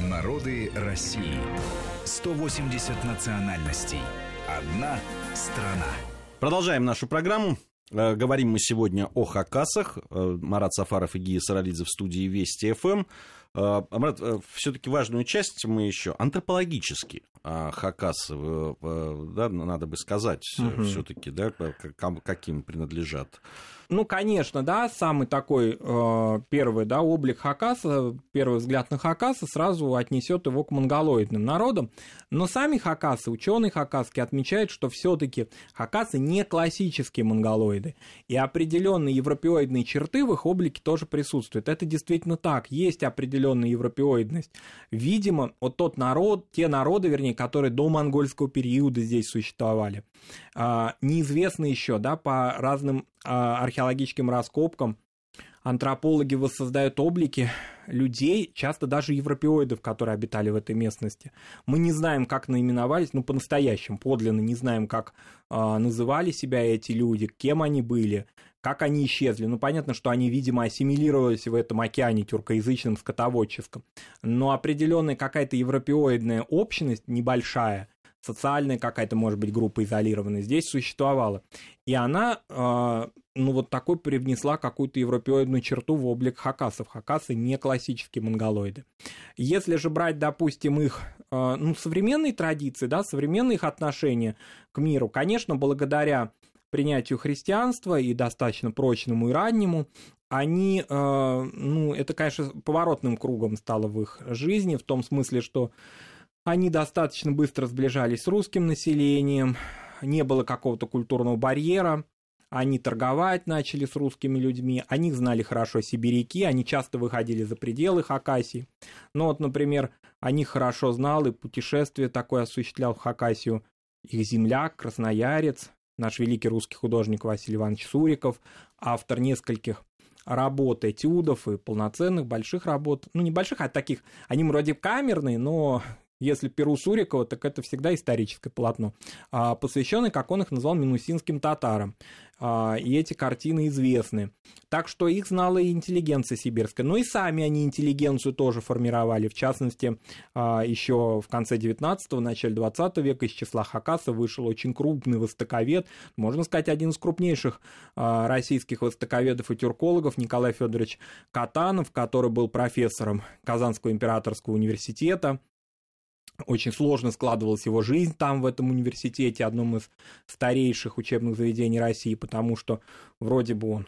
Народы России. 180 национальностей. Одна страна. Продолжаем нашу программу. Э, говорим мы сегодня о хакасах. Э, Марат Сафаров и Гия Саралидзе в студии Вести ФМ. Э, Марат, все-таки важную часть мы еще антропологически хакасы, да, надо бы сказать, угу. все-таки, да, каким принадлежат. Ну, конечно, да, самый такой э, первый, да, облик Хакаса, первый взгляд на Хакаса сразу отнесет его к монголоидным народам. Но сами Хакасы, ученые Хакаски отмечают, что все-таки Хакасы не классические монголоиды. И определенные европеоидные черты в их облике тоже присутствуют. Это действительно так. Есть определенная европеоидность. Видимо, вот тот народ, те народы, вернее, которые до монгольского периода здесь существовали, э, неизвестны еще, да, по разным а, археологическим раскопкам антропологи воссоздают облики людей, часто даже европеоидов, которые обитали в этой местности. Мы не знаем, как наименовались, ну, по-настоящему, подлинно не знаем, как э, называли себя эти люди, кем они были, как они исчезли. Ну, понятно, что они, видимо, ассимилировались в этом океане тюркоязычном, скотоводческом. Но определенная какая-то европеоидная общность небольшая – социальная какая-то, может быть, группа изолированная, здесь существовала. И она, э, ну, вот такой привнесла какую-то европеоидную черту в облик хакасов. Хакасы не классические монголоиды. Если же брать, допустим, их, э, ну, современные традиции, да, современные их отношения к миру, конечно, благодаря принятию христианства и достаточно прочному и раннему, они, э, ну, это, конечно, поворотным кругом стало в их жизни, в том смысле, что они достаточно быстро сближались с русским населением, не было какого-то культурного барьера, они торговать начали с русскими людьми, они знали хорошо сибиряки, они часто выходили за пределы Хакасии. Ну вот, например, они хорошо знал и путешествие такое осуществлял в Хакасию их земляк, красноярец, наш великий русский художник Василий Иванович Суриков, автор нескольких работ, этюдов и полноценных больших работ, ну, небольших, а таких, они вроде камерные, но если Перу Сурикова, так это всегда историческое полотно, а, посвященное, как он их назвал, минусинским татарам. А, и эти картины известны. Так что их знала и интеллигенция сибирская. Но и сами они интеллигенцию тоже формировали. В частности, а, еще в конце 19-го, начале 20 века из числа Хакаса вышел очень крупный востоковед, можно сказать, один из крупнейших российских востоковедов и тюркологов Николай Федорович Катанов, который был профессором Казанского императорского университета, очень сложно складывалась его жизнь там, в этом университете, одном из старейших учебных заведений России, потому что вроде бы он,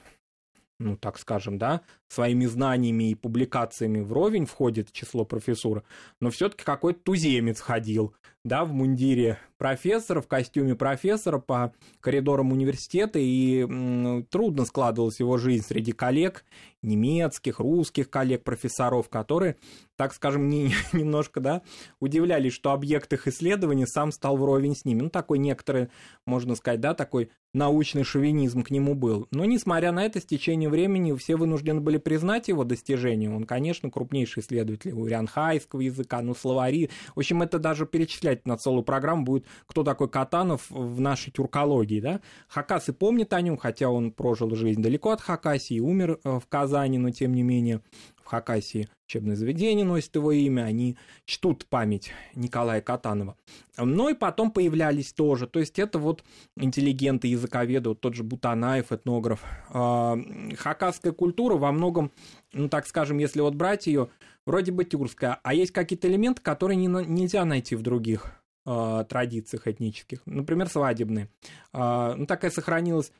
ну, так скажем, да, своими знаниями и публикациями вровень входит в число профессура, но все-таки какой-то туземец ходил, да, в мундире профессора, в костюме профессора по коридорам университета, и трудно складывалась его жизнь среди коллег, немецких, русских коллег, профессоров, которые, так скажем, не, немножко, да, удивлялись, что объект их исследований сам стал вровень с ними. Ну, такой некоторый, можно сказать, да, такой научный шовинизм к нему был. Но, несмотря на это, с течением времени все вынуждены были признать его достижения. Он, конечно, крупнейший исследователь урянхайского языка, ну, словари. В общем, это даже перечислять на целую программу будет кто такой Катанов в нашей тюркологии, да. Хакасы помнят о нем, хотя он прожил жизнь далеко от Хакасии умер э, в Казани, но тем не менее в Хакасии учебное заведение носит его имя, они чтут память Николая Катанова. Но и потом появлялись тоже, то есть это вот интеллигенты, языковеды, вот тот же Бутанаев, этнограф. А, хакасская культура во многом, ну так скажем, если вот брать ее, вроде бы тюркская, а есть какие-то элементы, которые не, нельзя найти в других э, традициях этнических, например, свадебные. Э, ну, такая сохранилась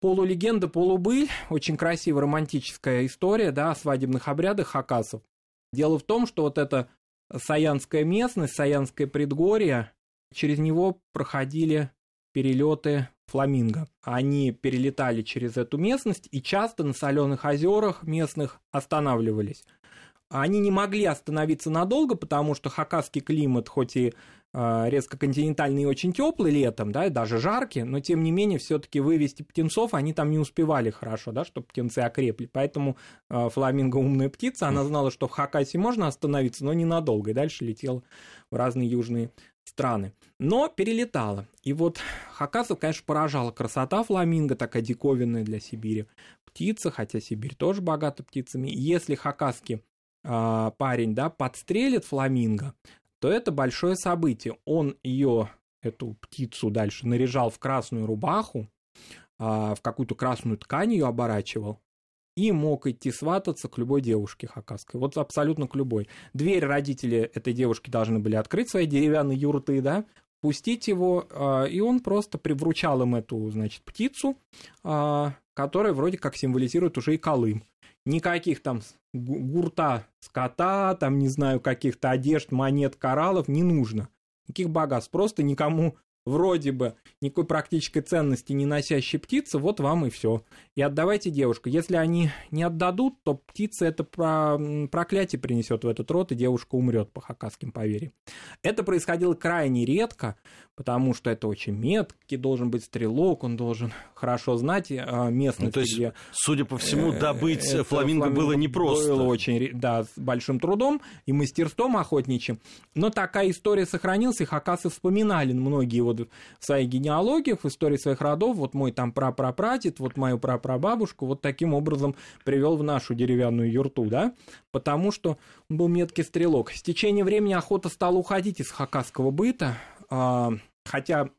полулегенда, полубыль, очень красивая романтическая история, да, о свадебных обрядах хакасов. Дело в том, что вот эта Саянская местность, Саянское предгорье, через него проходили перелеты фламинго. Они перелетали через эту местность и часто на соленых озерах местных останавливались. Они не могли остановиться надолго, потому что хакасский климат, хоть и резко континентальный и очень теплый летом, да, и даже жаркий, но тем не менее все-таки вывести птенцов они там не успевали хорошо, да, чтобы птенцы окрепли. Поэтому э, фламинго умная птица, она знала, что в Хакасе можно остановиться, но ненадолго, и дальше летела в разные южные страны. Но перелетала. И вот Хакасов, конечно, поражала красота фламинго, такая диковинная для Сибири птица, хотя Сибирь тоже богата птицами. Если хакаски а, парень, да, подстрелит фламинго, то это большое событие. Он ее, эту птицу дальше наряжал в красную рубаху, а, в какую-то красную ткань ее оборачивал, и мог идти свататься к любой девушке хакасской. Вот абсолютно к любой. Дверь родители этой девушки должны были открыть свои деревянные юрты, да, пустить его, а, и он просто привручал им эту, значит, птицу, а, которая вроде как символизирует уже и Колым. Никаких там гурта скота, там, не знаю, каких-то одежд, монет, кораллов не нужно. Никаких богатств. Просто никому вроде бы никакой практической ценности не носящей птицы, вот вам и все. И отдавайте девушку. Если они не отдадут, то птица это про... проклятие принесет в этот род, и девушка умрет по хакасским поверьям. Это происходило крайне редко, потому что это очень меткий должен быть стрелок, он должен хорошо знать э, местность. Ну, то есть, где, судя по всему, э, добыть фламинго, фламинго было непросто. Было очень, да, с большим трудом и мастерством охотничьим. Но такая история сохранилась, и хакасы вспоминали многие вот в своих генеалогиях, в истории своих родов, вот мой там прапрапрадед, вот мою прапрабабушку, вот таким образом привел в нашу деревянную юрту, да, потому что он был меткий стрелок. С течением времени охота стала уходить из хакасского быта, а, хотя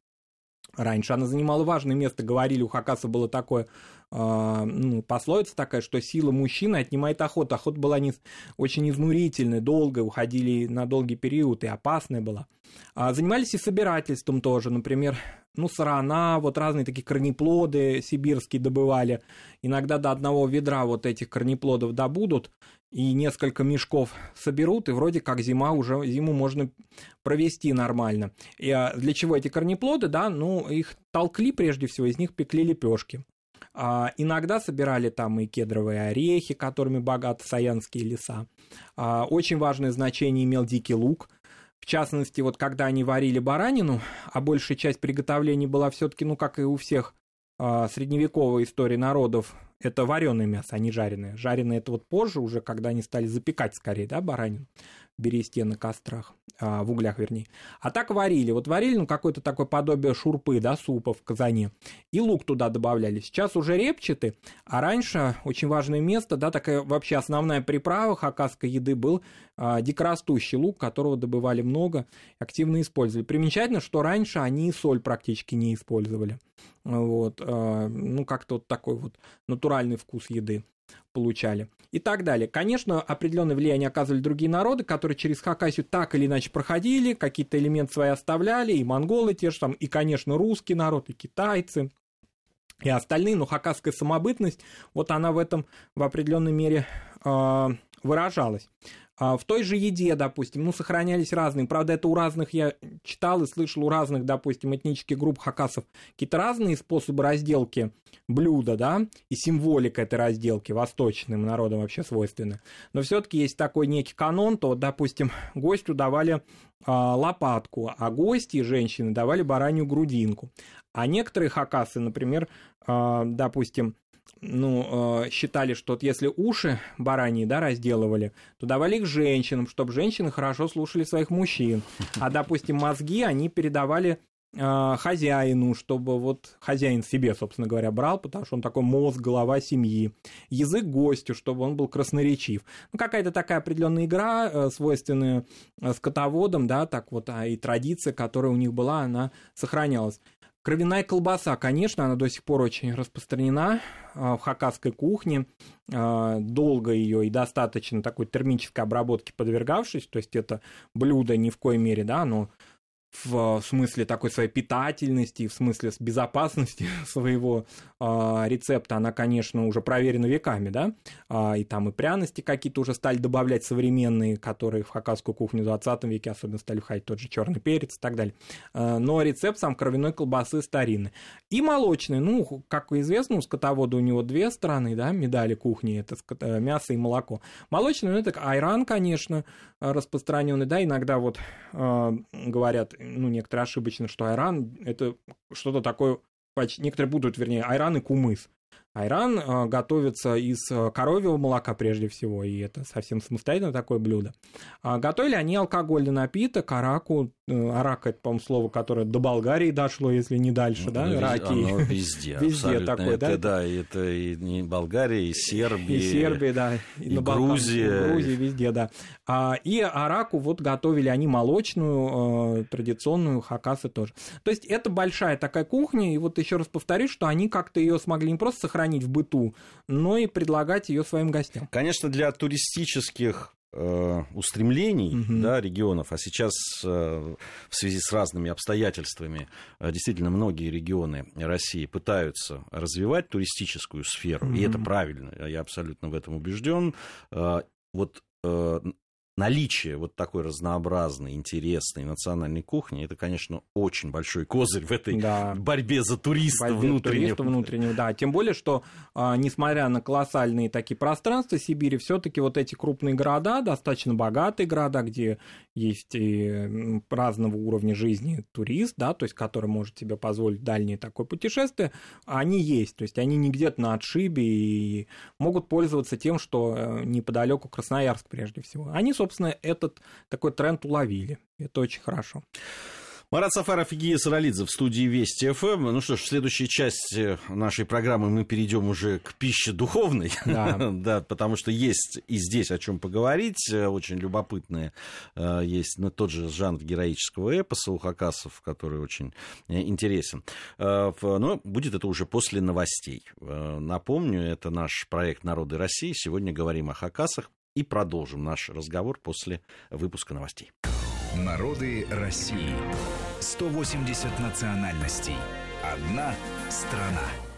раньше она занимала важное место, говорили, у хакаса было такое а, ну, пословица такая, что сила мужчины отнимает охоту. Охота была не, очень изнурительной, долго, уходили на долгий период и опасная была. А, занимались и собирательством тоже, например, ну, сарана, вот разные такие корнеплоды сибирские добывали. Иногда до одного ведра вот этих корнеплодов добудут, и несколько мешков соберут, и вроде как зима уже, зиму можно провести нормально. И а, для чего эти корнеплоды, да, ну, их толкли прежде всего, из них пекли лепешки. А, иногда собирали там и кедровые орехи, которыми богаты саянские леса. А, очень важное значение имел дикий лук. В частности, вот когда они варили баранину, а большая часть приготовления была все-таки, ну, как и у всех а, средневековой истории народов, это вареное мясо, а не жареное. Жареное это вот позже уже, когда они стали запекать скорее, да, баранину бересте на кострах, а, в углях, вернее. А так варили. Вот варили, ну, какое-то такое подобие шурпы, да, супа в казане. И лук туда добавляли. Сейчас уже репчатый, а раньше очень важное место, да, такая вообще основная приправа хакасской еды был а, дикорастущий лук, которого добывали много, активно использовали. Примечательно, что раньше они соль практически не использовали. Вот, а, ну, как-то вот такой вот натуральный вкус еды получали и так далее. Конечно, определенное влияние оказывали другие народы, которые через Хакасию так или иначе проходили, какие-то элементы свои оставляли, и монголы те же там, и, конечно, русский народ, и китайцы, и остальные, но хакасская самобытность, вот она в этом в определенной мере э, выражалась. А в той же еде, допустим, ну, сохранялись разные. Правда, это у разных, я читал и слышал, у разных, допустим, этнических групп хакасов какие-то разные способы разделки блюда, да, и символика этой разделки восточным народам вообще свойственна. Но все-таки есть такой некий канон, то, допустим, гостю давали а, лопатку, а гости, женщины, давали баранью грудинку. А некоторые хакасы, например, а, допустим, ну, э, считали, что вот если уши бараньи, да, разделывали, то давали их женщинам, чтобы женщины хорошо слушали своих мужчин. А, допустим, мозги они передавали э, хозяину, чтобы вот хозяин себе, собственно говоря, брал, потому что он такой мозг, голова семьи. Язык гостю, чтобы он был красноречив. Ну, какая-то такая определенная игра, э, свойственная скотоводам, да, так вот, а и традиция, которая у них была, она сохранялась. Кровяная колбаса, конечно, она до сих пор очень распространена а, в хакасской кухне. А, долго ее и достаточно такой термической обработки подвергавшись, то есть это блюдо ни в коей мере, да, оно в смысле такой своей питательности, в смысле безопасности своего э, рецепта, она, конечно, уже проверена веками, да, а, и там и пряности какие-то уже стали добавлять современные, которые в хакасскую кухню в 20 веке особенно стали входить, тот же черный перец и так далее. А, но рецепт сам кровяной колбасы старинный. И молочный, ну, как известно, у скотовода у него две стороны, да, медали кухни, это э, мясо и молоко. Молочный, ну, это айран, конечно, распространенный, да, иногда вот э, говорят, ну, некоторые ошибочно, что айран – это что-то такое, некоторые будут, вернее, айран и кумыс. Айран э, готовится из э, коровьего молока прежде всего, и это совсем самостоятельно такое блюдо. А готовили они алкогольный напиток, араку, арак это, по-моему, слово, которое до Болгарии дошло, если не дальше, да? Ну, Раки. Оно везде. Везде такое, это, да? Да, это и не Болгария, и Сербия. И Сербия, да. И, на Грузия. И Грузия, везде, да. А, и араку вот готовили они молочную, э, традиционную, хакасы тоже. То есть это большая такая кухня, и вот еще раз повторюсь, что они как-то ее смогли не просто сохранить в быту, но и предлагать ее своим гостям. Конечно, для туристических э, устремлений Мгм. да, регионов, а сейчас э, в связи с разными обстоятельствами э, действительно многие регионы России пытаются развивать туристическую сферу, и Мгм. это правильно, я абсолютно в этом убежден. Э, Вот э, наличие вот такой разнообразной, интересной национальной кухни, это, конечно, очень большой козырь в этой Да. борьбе за туриста Борьбе внутреннего. туриста внутреннего, да. Тем более, что а, несмотря на колоссальные такие пространства Сибири, все-таки вот эти крупные города, достаточно богатые города, где есть и разного уровня жизни турист, да, то есть который может себе позволить дальнее такое путешествие, они есть, то есть они не где-то на отшибе и могут пользоваться тем, что э, неподалеку Красноярск прежде всего. Они, собственно, этот такой тренд уловили. Это очень хорошо. Марат Сафаров и Гия Саралидзе в студии Вести ФМ. Ну что ж, в следующей части нашей программы мы перейдем уже к пище духовной. Да. да, потому что есть и здесь о чем поговорить. Э, Очень любопытные э, есть ну, тот же жанр героического эпоса у хакасов, который очень э, интересен. Э, Но будет это уже после новостей. Э, Напомню, это наш проект «Народы России». Сегодня говорим о хакасах и продолжим наш разговор после выпуска новостей. Народы России. 180 национальностей. Одна страна.